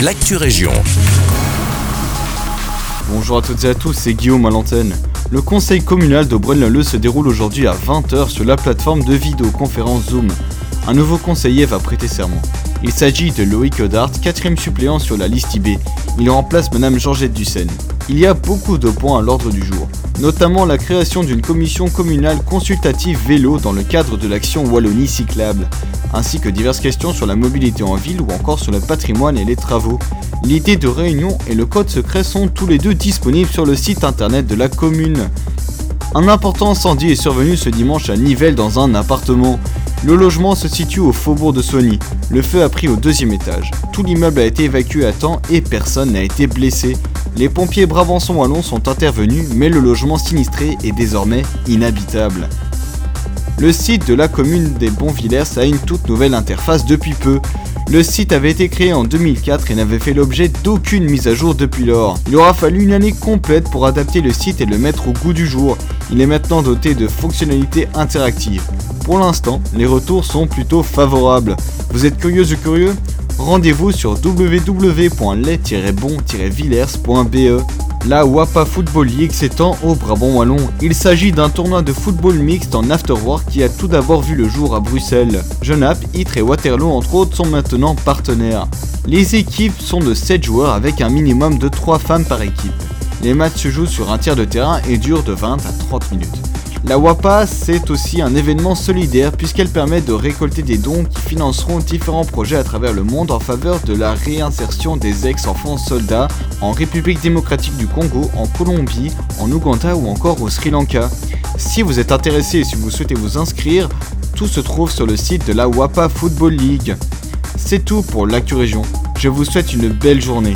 l'actu région. Bonjour à toutes et à tous, c'est Guillaume à l'antenne. Le conseil communal de Braine-l'Alleud se déroule aujourd'hui à 20h sur la plateforme de vidéoconférence Zoom. Un nouveau conseiller va prêter serment. Il s'agit de Loïc Odart, quatrième suppléant sur la liste IB. Il remplace Madame Georgette Dussen. Il y a beaucoup de points à l'ordre du jour, notamment la création d'une commission communale consultative vélo dans le cadre de l'action Wallonie cyclable, ainsi que diverses questions sur la mobilité en ville ou encore sur le patrimoine et les travaux. L'idée de réunion et le code secret sont tous les deux disponibles sur le site internet de la commune. Un important incendie est survenu ce dimanche à Nivelles dans un appartement. Le logement se situe au faubourg de Soigny. Le feu a pris au deuxième étage. Tout l'immeuble a été évacué à temps et personne n'a été blessé. Les pompiers Brabançon Wallon sont intervenus, mais le logement sinistré est désormais inhabitable. Le site de la commune des Bonvillers a une toute nouvelle interface depuis peu. Le site avait été créé en 2004 et n'avait fait l'objet d'aucune mise à jour depuis lors. Il aura fallu une année complète pour adapter le site et le mettre au goût du jour. Il est maintenant doté de fonctionnalités interactives. Pour l'instant, les retours sont plutôt favorables. Vous êtes curieux ou curieux? Rendez-vous sur www.les-bon-villers.be. La WAPA Football League s'étend au Brabant Wallon. Il s'agit d'un tournoi de football mixte en afterwork qui a tout d'abord vu le jour à Bruxelles. Genappe, Ytre et Waterloo entre autres sont maintenant partenaires. Les équipes sont de 7 joueurs avec un minimum de 3 femmes par équipe. Les matchs se jouent sur un tiers de terrain et durent de 20 à 30 minutes. La WAPA, c'est aussi un événement solidaire puisqu'elle permet de récolter des dons qui financeront différents projets à travers le monde en faveur de la réinsertion des ex-enfants soldats en République démocratique du Congo, en Colombie, en Ouganda ou encore au Sri Lanka. Si vous êtes intéressé et si vous souhaitez vous inscrire, tout se trouve sur le site de la WAPA Football League. C'est tout pour l'actu région. Je vous souhaite une belle journée.